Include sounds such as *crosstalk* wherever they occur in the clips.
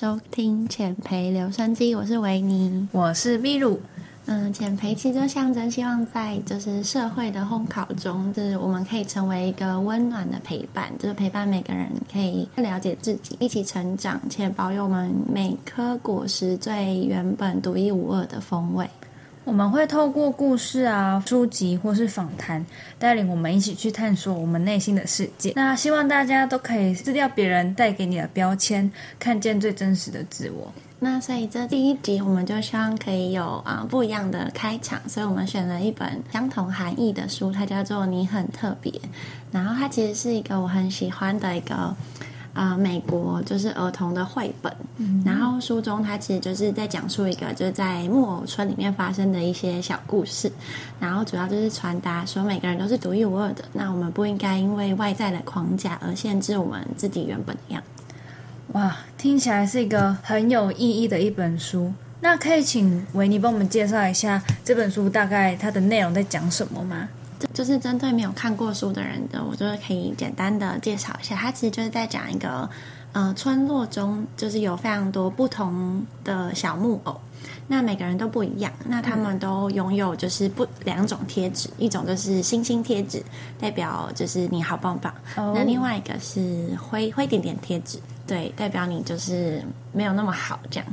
收听浅培留声机，我是维尼，我是秘鲁。嗯，浅培其实就象征希望在就是社会的烘烤中，就是我们可以成为一个温暖的陪伴，就是陪伴每个人可以了解自己，一起成长，且保有我们每颗果实最原本独一无二的风味。我们会透过故事啊、书籍或是访谈，带领我们一起去探索我们内心的世界。那希望大家都可以撕掉别人带给你的标签，看见最真实的自我。那所以这第一集我们就希望可以有啊不一样的开场，所以我们选了一本相同含义的书，它叫做《你很特别》，然后它其实是一个我很喜欢的一个。啊，美国就是儿童的绘本，然后书中它其实就是在讲述一个就是在木偶村里面发生的一些小故事，然后主要就是传达说每个人都是独一无二的，那我们不应该因为外在的框架而限制我们自己原本的样子。哇，听起来是一个很有意义的一本书。那可以请维尼帮我们介绍一下这本书大概它的内容在讲什么吗？就是针对没有看过书的人的，我就是可以简单的介绍一下。它其实就是在讲一个，呃，村落中就是有非常多不同的小木偶，那每个人都不一样，那他们都拥有就是不两种贴纸，一种就是星星贴纸，代表就是你好棒棒；那另外一个是灰灰点点贴纸，对，代表你就是没有那么好这样。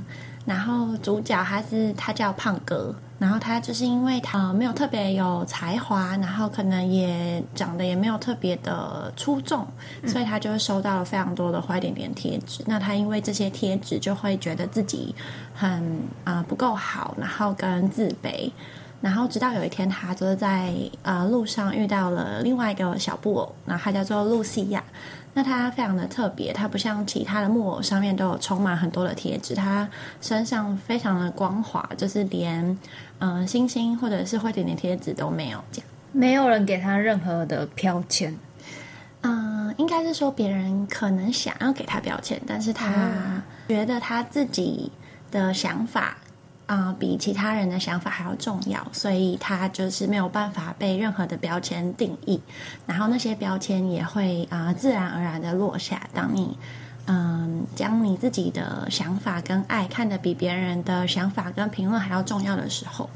然后主角他是他叫胖哥。然后他就是因为他没有特别有才华，然后可能也长得也没有特别的出众，所以他就会收到了非常多的坏点点贴纸。那他因为这些贴纸，就会觉得自己很啊不够好，然后跟自卑。然后直到有一天，他就是在呃路上遇到了另外一个小布偶，然后他叫做露西亚。那它非常的特别，它不像其他的木偶上面都有充满很多的贴纸，它身上非常的光滑，就是连嗯星星或者是会点点贴纸都没有，这样没有人给他任何的标签。嗯，应该是说别人可能想要给他标签，但是他觉得他自己的想法。啊，比其他人的想法还要重要，所以他就是没有办法被任何的标签定义，然后那些标签也会啊自然而然的落下。当你嗯将你自己的想法跟爱看得比别人的想法跟评论还要重要的时候。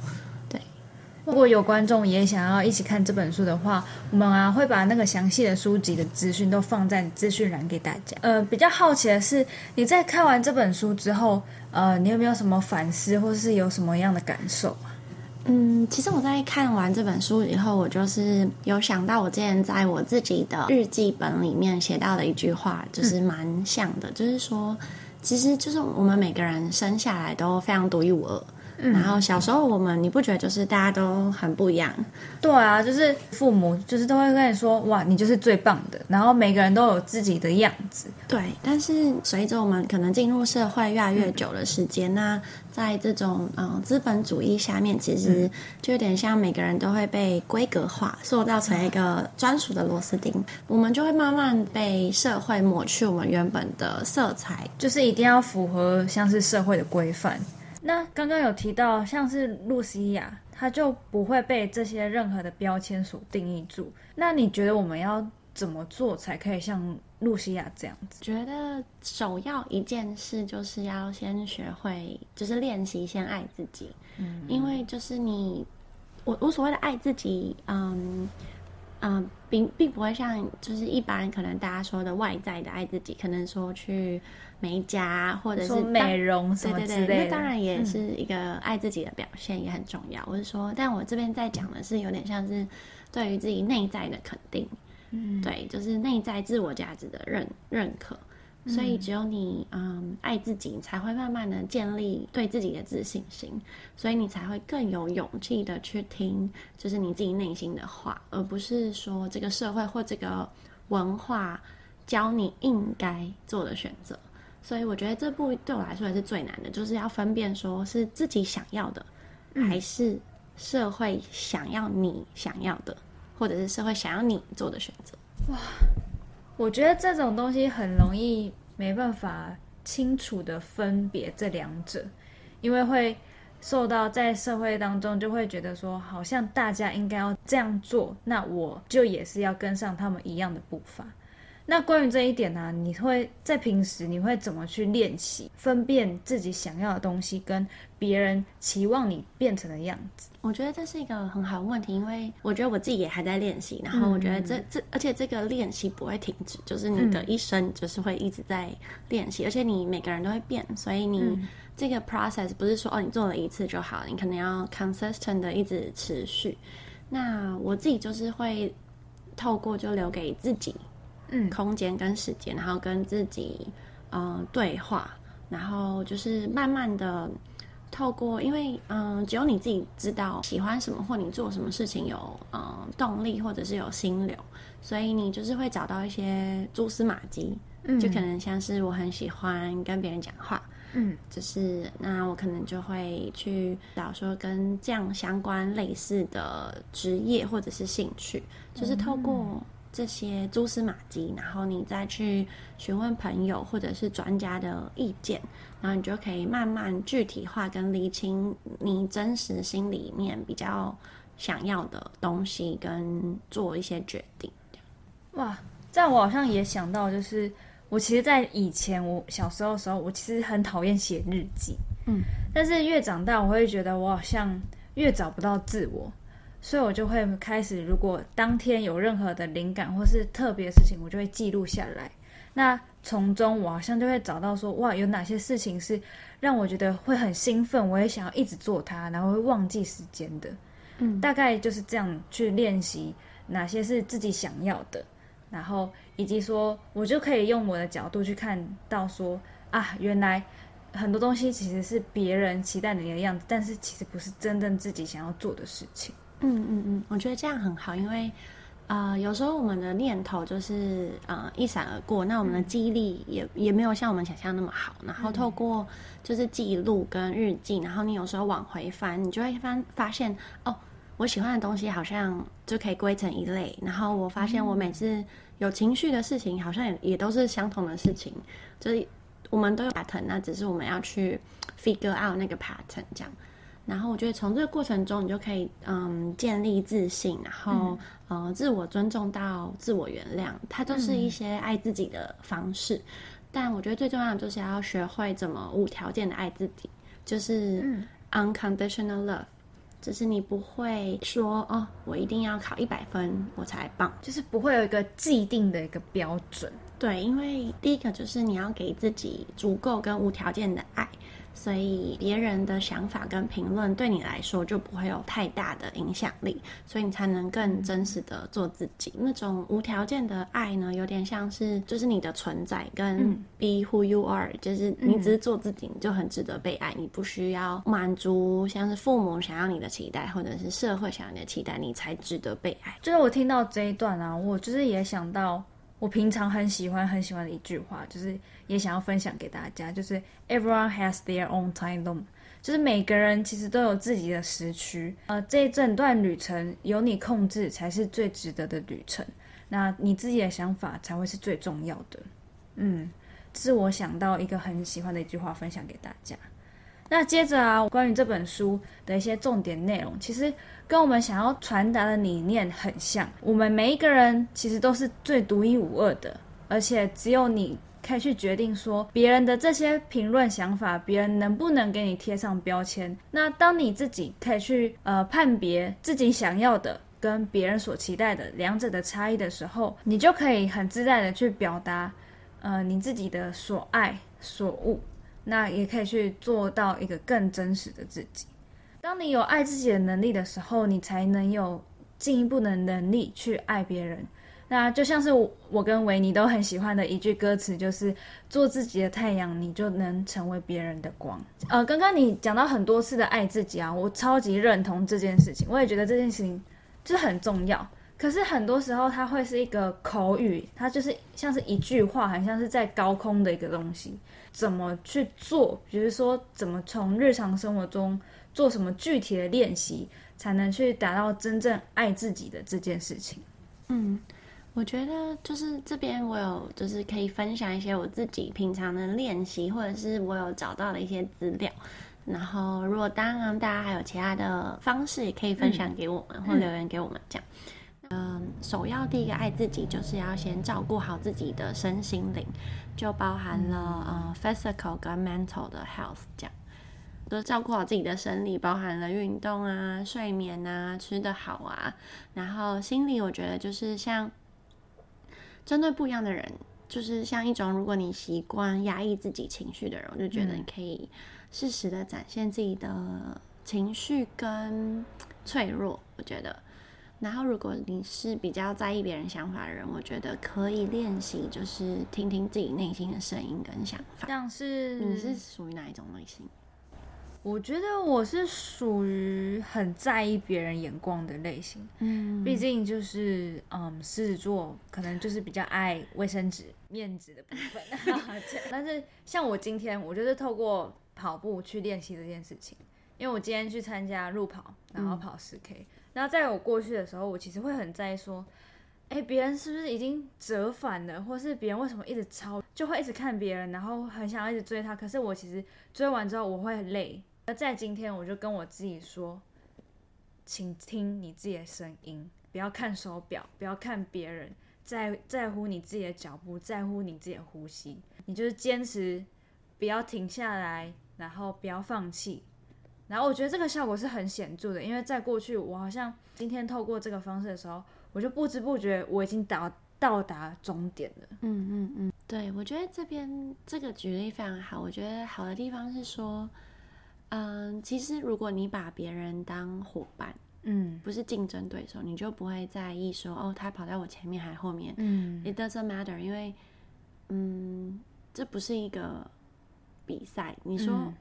如果有观众也想要一起看这本书的话，我们啊会把那个详细的书籍的资讯都放在资讯栏给大家。呃，比较好奇的是，你在看完这本书之后，呃，你有没有什么反思，或是有什么样的感受嗯，其实我在看完这本书以后，我就是有想到我之前在我自己的日记本里面写到的一句话，就是蛮像的，就是说，其实就是我们每个人生下来都非常独一无二。然后小时候我们，你不觉得就是大家都很不一样？对啊，就是父母就是都会跟你说，哇，你就是最棒的。然后每个人都有自己的样子。对，但是随着我们可能进入社会越来越久的时间，那在这种嗯资本主义下面，其实就有点像每个人都会被规格化，塑造成一个专属的螺丝钉。我们就会慢慢被社会抹去我们原本的色彩，就是一定要符合像是社会的规范。那刚刚有提到，像是露西亚，她就不会被这些任何的标签所定义住。那你觉得我们要怎么做才可以像露西亚这样子？觉得首要一件事就是要先学会，就是练习先爱自己。嗯，因为就是你，我我所谓的爱自己，嗯。嗯，并并不会像就是一般可能大家说的外在的爱自己，可能说去美甲或者是美容什么之类，那当然也是一个爱自己的表现，也很重要。我是说，但我这边在讲的是有点像是对于自己内在的肯定，嗯，对，就是内在自我价值的认认可。所以，只有你嗯爱自己，你才会慢慢的建立对自己的自信心，所以你才会更有勇气的去听，就是你自己内心的话，而不是说这个社会或这个文化教你应该做的选择。所以，我觉得这部对我来说也是最难的，就是要分辨说是自己想要的，还是社会想要你想要的，或者是社会想要你做的选择。哇。我觉得这种东西很容易没办法清楚的分别这两者，因为会受到在社会当中就会觉得说，好像大家应该要这样做，那我就也是要跟上他们一样的步伐。那关于这一点呢、你会在平时你会怎么去练习分辨自己想要的东西跟别人期望你变成的样子？我觉得这是一个很好的问题，因为我觉得我自己也还在练习，然后我觉得这、这，而且这个练习不会停止，就是你的一生就是会一直在练习，而且你每个人都会变，所以你这个 process 不是说哦你做了一次就好，你可能要 consistent 的一直持续。那我自己就是会透过就留给自己嗯。空间跟时间，然后跟自己呃对话，然后就是慢慢的透过，因为嗯、呃只有你自己知道喜欢什么，或你做什么事情有呃动力，或者是有心流，所以你就是会找到一些蛛丝马迹，嗯。就可能像是我很喜欢跟别人讲话，嗯。就是那我可能就会去找说跟这样相关类似的职业或者是兴趣，就是透过这些蛛丝马迹，然后你再去询问朋友或者是专家的意见，然后你就可以慢慢具体化跟厘清你真实心里面比较想要的东西，跟做一些决定。哇，这样我好像也想到，就是我其实，在以前我小时候的时候，我其实很讨厌写日记，嗯，但是越长大，我会觉得我好像越找不到自我，所以我就会开始，如果当天有任何的灵感或是特别的事情，我就会记录下来。那从中，我好像就会找到说，哇，有哪些事情是让我觉得会很兴奋，我也想要一直做它，然后会忘记时间的。嗯大概就是这样去练习哪些是自己想要的，然后以及说我就可以用我的角度去看到说啊，原来很多东西其实是别人期待你的样子，但是其实不是真正自己想要做的事情。嗯嗯嗯，我觉得这样很好，因为呃，有时候我们的念头就是呃一闪而过，那我们的记忆力也、也没有像我们想象那么好。然后透过就是记录跟日记，然后你有时候往回翻，你就会翻发现哦，我喜欢的东西好像就可以归成一类。然后我发现我每次有情绪的事情，好像也也都是相同的事情，就是我们都有 pattern，那只是我们要去 figure out 那个 pattern 这样。然后我觉得从这个过程中，你就可以嗯建立自信，然后、呃自我尊重到自我原谅，它都是一些爱自己的方式。但我觉得最重要的就是要学会怎么无条件的爱自己，就是嗯 unconditional love，就是你不会说哦，我一定要考一百分我才棒。就是不会有一个既定的一个标准。对，因为第一个就是你要给自己足够跟无条件的爱，所以别人的想法跟评论对你来说就不会有太大的影响力，所以你才能更真实的做自己。那种无条件的爱呢，有点像是就是你的存在跟嗯 be who you are，、就是你只是做自己，你就很值得被爱，你不需要满足像是父母想要你的期待，或者是社会想要你的期待，你才值得被爱。就是我听到这一段啊，我就是也想到我平常很喜欢很喜欢的一句话，就是也想要分享给大家，就是 Everyone has their own time zone，就是每个人其实都有自己的时区，呃，这一整段旅程由你控制才是最值得的旅程，那你自己的想法才会是最重要的。嗯，这是我想到一个很喜欢的一句话，分享给大家。那接着啊，关于这本书的一些重点内容，其实跟我们想要传达的理念很像。我们每一个人其实都是最独一无二的，而且只有你可以去决定说别人的这些评论想法，别人能不能给你贴上标签。那当你自己可以去呃判别自己想要的。跟别人所期待的两者的差异的时候，你就可以很自在的去表达，呃，你自己的所爱所恶，那也可以去做到一个更真实的自己。当你有爱自己的能力的时候，你才能有进一步的能力去爱别人。那就像是我跟维尼都很喜欢的一句歌词，就是“做自己的太阳，你就能成为别人的光”。呃，刚刚你讲到很多次的爱自己啊，我超级认同这件事情，我也觉得这件事情就是很重要。可是很多时候它会是一个口语，它就是像是一句话，很像是在高空的一个东西。怎么去做？比如说，怎么从日常生活中做什么具体的练习，才能去达到真正爱自己的这件事情？嗯，我觉得就是这边我有就是可以分享一些我自己平常的练习，或者是我有找到的一些资料。然后，如果当然大家还有其他的方式，也可以分享给我们、或留言给我们这样。那嗯，首要第一个爱自己，就是要先照顾好自己的身心灵，就包含了呃 physical 跟 mental 的 health 这样。都照顾好自己的生理，包含了运动啊、睡眠啊、吃得好啊，然后心理，我觉得就是像针对不一样的人，就是像一种如果你习惯压抑自己情绪的人，我就觉得你可以适时的展现自己的情绪跟脆弱，我觉得。然后如果你是比较在意别人想法的人，我觉得可以练习，就是听听自己内心的声音跟想法。像是你是属于哪一种类型？我觉得我是属于很在意别人眼光的类型，嗯，毕竟就是嗯，狮子座可能就是比较爱卫生纸、面子的部分。*laughs* *laughs* 但是像我今天，我就是透过跑步去练习这件事情，因为我今天去参加路跑，然后跑十 K，然后在我过去的时候，我其实会很在意说，哎，别人是不是已经折返了，或是别人为什么一直超，就会一直看别人，然后很想要一直追他。可是我其实追完之后，我会很累。而在今天，我就跟我自己说，请听你自己的声音，不要看手表，不要看别人，在在乎你自己的脚步，在乎你自己的呼吸。你就是坚持，不要停下来，然后不要放弃。然后我觉得这个效果是很显著的，因为在过去，我好像今天透过这个方式的时候，我就不知不觉我已经达到达终点了。嗯嗯嗯，对，我觉得这边这个举例非常好。我觉得好的地方是说。嗯，其实如果你把别人当伙伴，嗯，不是竞争对手，你就不会在意说哦，他跑在我前面还后面，嗯，it doesn't matter，因为，嗯，这不是一个比赛。你说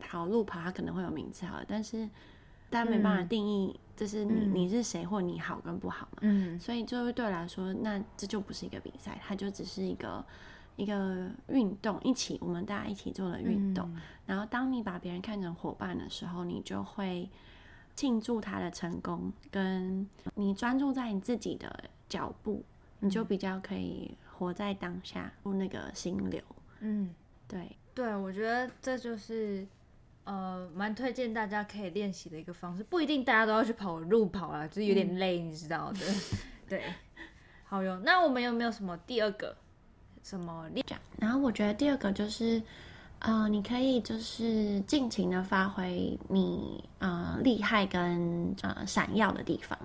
跑路跑，他可能会有名次好，但是大家没办法定义就是你你是谁或你好跟不好嘛，嗯，所以就会对我来说，那这就不是一个比赛，它就只是一个。一个运动，一起我们大家一起做的运动。然后，当你把别人看成伙伴的时候，你就会庆祝他的成功。跟你专注在你自己的脚步，你就比较可以活在当下，入那个心流。嗯，对对，我觉得这就是呃，蛮推荐大家可以练习的一个方式。不一定大家都要去跑路跑啊，就是有点累，你知道的。*laughs* 对，好哟。那我们有没有什么第二个？什么力量？然后我觉得第二个就是，呃，你可以就是尽情的发挥你呃厉害跟呃闪耀的地方，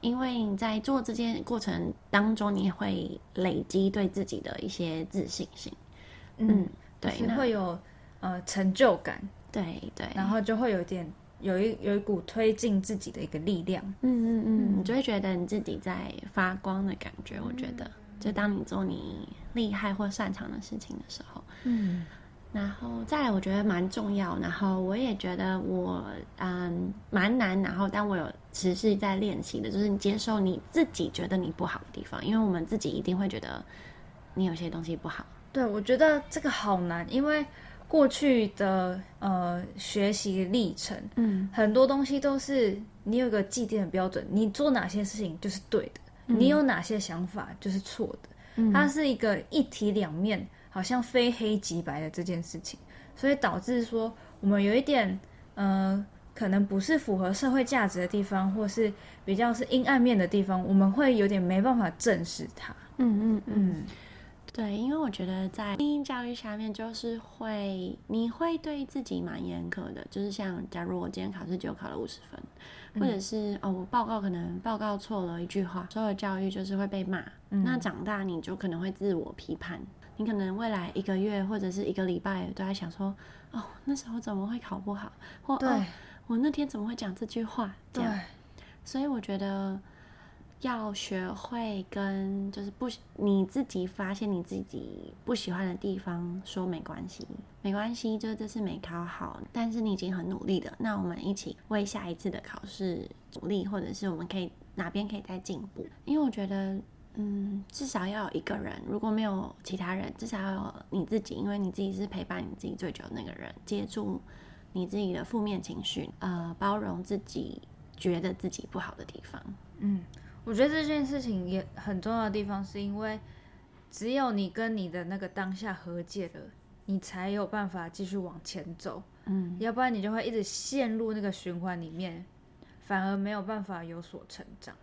因为你在做这件过程当中，你会累积对自己的一些自信心。嗯，对，会有呃成就感，对对，然后就会有点有一有一股推进自己的一个力量。嗯嗯嗯，你就会觉得你自己在发光的感觉。我觉得。就当你做你厉害或擅长的事情的时候，嗯，然后再来，我觉得蛮重要。然后我也觉得我嗯蛮难。然后，但我有持续在练习的，就是你接受你自己觉得你不好的地方，因为我们自己一定会觉得你有些东西不好。对，我觉得这个好难，因为过去的呃学习历程，嗯，很多东西都是你有个既定的标准，你做哪些事情就是对的。你有哪些想法就是错的？它是一个一体两面，好像非黑即白的这件事情，所以导致说我们有一点，呃，可能不是符合社会价值的地方，或是比较是阴暗面的地方，我们会有点没办法正视它。嗯嗯嗯。对，因为我觉得在精英教育下面，就是会你会对自己蛮严苛的，就是像假如我今天考试只有考了五十分，或者是哦我报告可能报告错了一句话，所有教育就是会被骂。那长大你就可能会自我批判，你可能未来一个月或者是一个礼拜都在想说，哦那时候怎么会考不好，或哦我那天怎么会讲这句话？这样，所以我觉得。要学会跟就是不你自己发现你自己不喜欢的地方说没关系，没关系，就是这次没考好，但是你已经很努力了。那我们一起为下一次的考试努力，或者是我们可以哪边可以再进步？因为我觉得，嗯，至少要有一个人，如果没有其他人，至少要有你自己，因为你自己是陪伴你自己最久的那个人，接住你自己的负面情绪，呃，包容自己觉得自己不好的地方，嗯。我觉得这件事情也很重要的地方，是因为只有你跟你的那个当下和解了，你才有办法继续往前走。嗯，要不然你就会一直陷入那个循环里面，反而没有办法有所成长。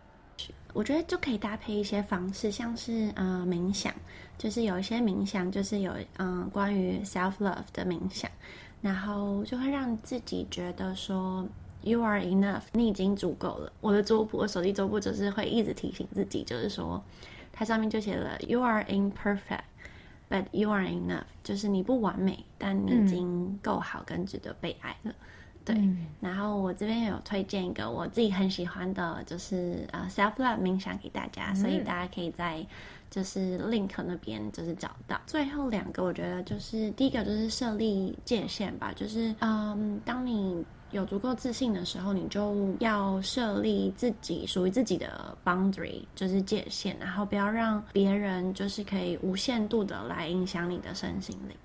我觉得就可以搭配一些方式，像是呃冥想，就是有一些冥想就是有嗯、关于 self love 的冥想，然后就会让自己觉得说 you are enough，你已经足够了。我的桌布，我手机桌布就是会一直提醒自己，就是说它上面就写了 you are imperfect。But you are enough，就是你不完美，但你已经够好跟值得被爱了。对，然后我这边有推荐一个我自己很喜欢的，就是呃 self love 冥想给大家，所以大家可以在就是 link 那边就是找到。最后两个我觉得就是第一个就是设立界限吧，就是嗯，当你有足够自信的时候，你就要设立自己属于自己的 boundary，就是界限，然后不要让别人就是可以无限度的来影响你的身心灵。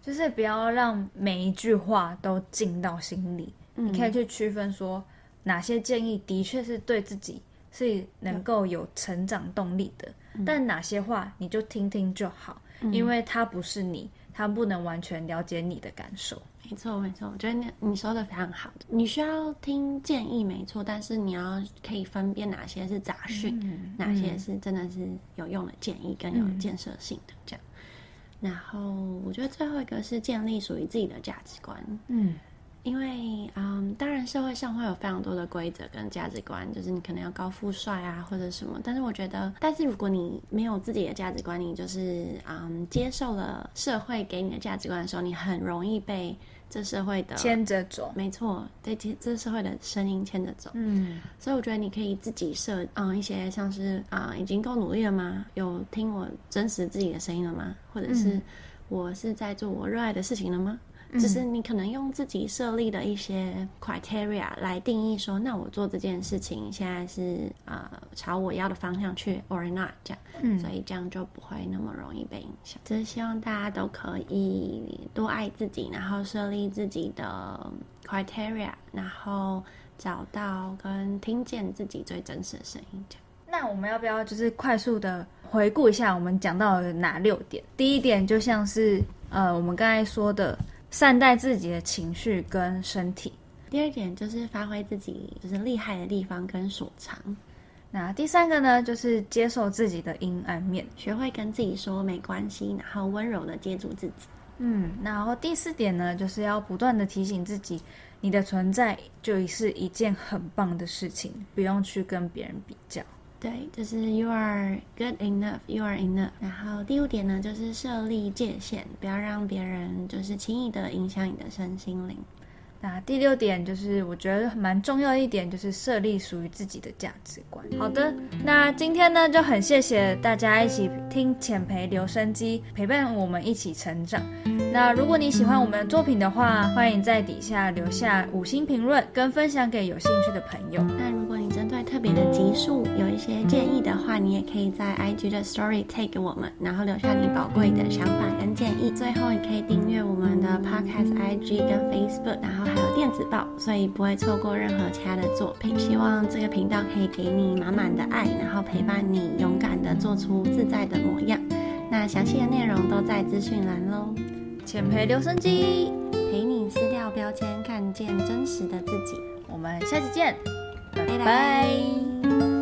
就是不要让每一句话都进到心里，嗯你可以去区分说哪些建议的确是对自己是能够有成长动力的，但哪些话你就听听就好，因为它不是你，它不能完全了解你的感受。没错，没错，我觉得你你说的非常好。你需要听建议，没错，但是你要可以分辨哪些是杂讯，哪些是真的是有用的建议跟有建设性的这样。然后我觉得最后一个是建立属于自己的价值观，嗯，因为嗯，当然社会上会有非常多的规则跟价值观，就是你可能要高富帅啊或者什么，但是我觉得，但是如果你没有自己的价值观，你就是嗯接受了社会给你的价值观的时候，你很容易被这社会的牵着走。没错，对这这社会的声音牵着走。嗯，所以我觉得你可以自己设嗯一些像是啊、已经够努力了吗？有听我真实自己的声音了吗？或者是我是在做我热爱的事情了吗？就是你可能用自己设立的一些 criteria 来定义说，那我做这件事情现在是呃朝我要的方向去 or not 这样，嗯所以这样就不会那么容易被影响。就是希望大家都可以多爱自己，然后设立自己的 criteria，然后找到跟听见自己最真实的声音。这样，那我们要不要就是快速的回顾一下我们讲到的哪六点？第一点就像是呃我们刚才说的，善待自己的情绪跟身体。第二点就是发挥自己就是厉害的地方跟所长，那第三个呢，就是接受自己的阴暗面。学会跟自己说没关系，然后温柔的接住自己。嗯，然后第四点呢，就是要不断的提醒自己，你的存在就是一件很棒的事情，不用去跟别人比较。对，就是 you are good enough, you are enough。然后第五点呢，就是设立界限，不要让别人就是轻易的影响你的身心灵。那第六点就是我觉得蛮重要一点，就是设立属于自己的价值观。好的，那今天呢就很谢谢大家一起听浅培留声机，陪伴我们一起成长。那如果你喜欢我们的作品的话，欢迎在底下留下五星评论，跟分享给有兴趣的朋友。那如果你针对特别的集数有一些建议的话，你也可以在 IG 的 Story tag 给我们，然后留下你宝贵的想法跟建议。最后，你可以订阅我们的 Podcast IG 跟 Facebook，然后还有电子报，所以不会错过任何其他的作品。希望这个频道可以给你满满的爱，然后陪伴你勇敢的做出自在的模样。那详细的内容都在资讯栏喽，浅培留声机，陪你撕掉标签，看见真实的自己。我们下期见，拜拜。拜拜。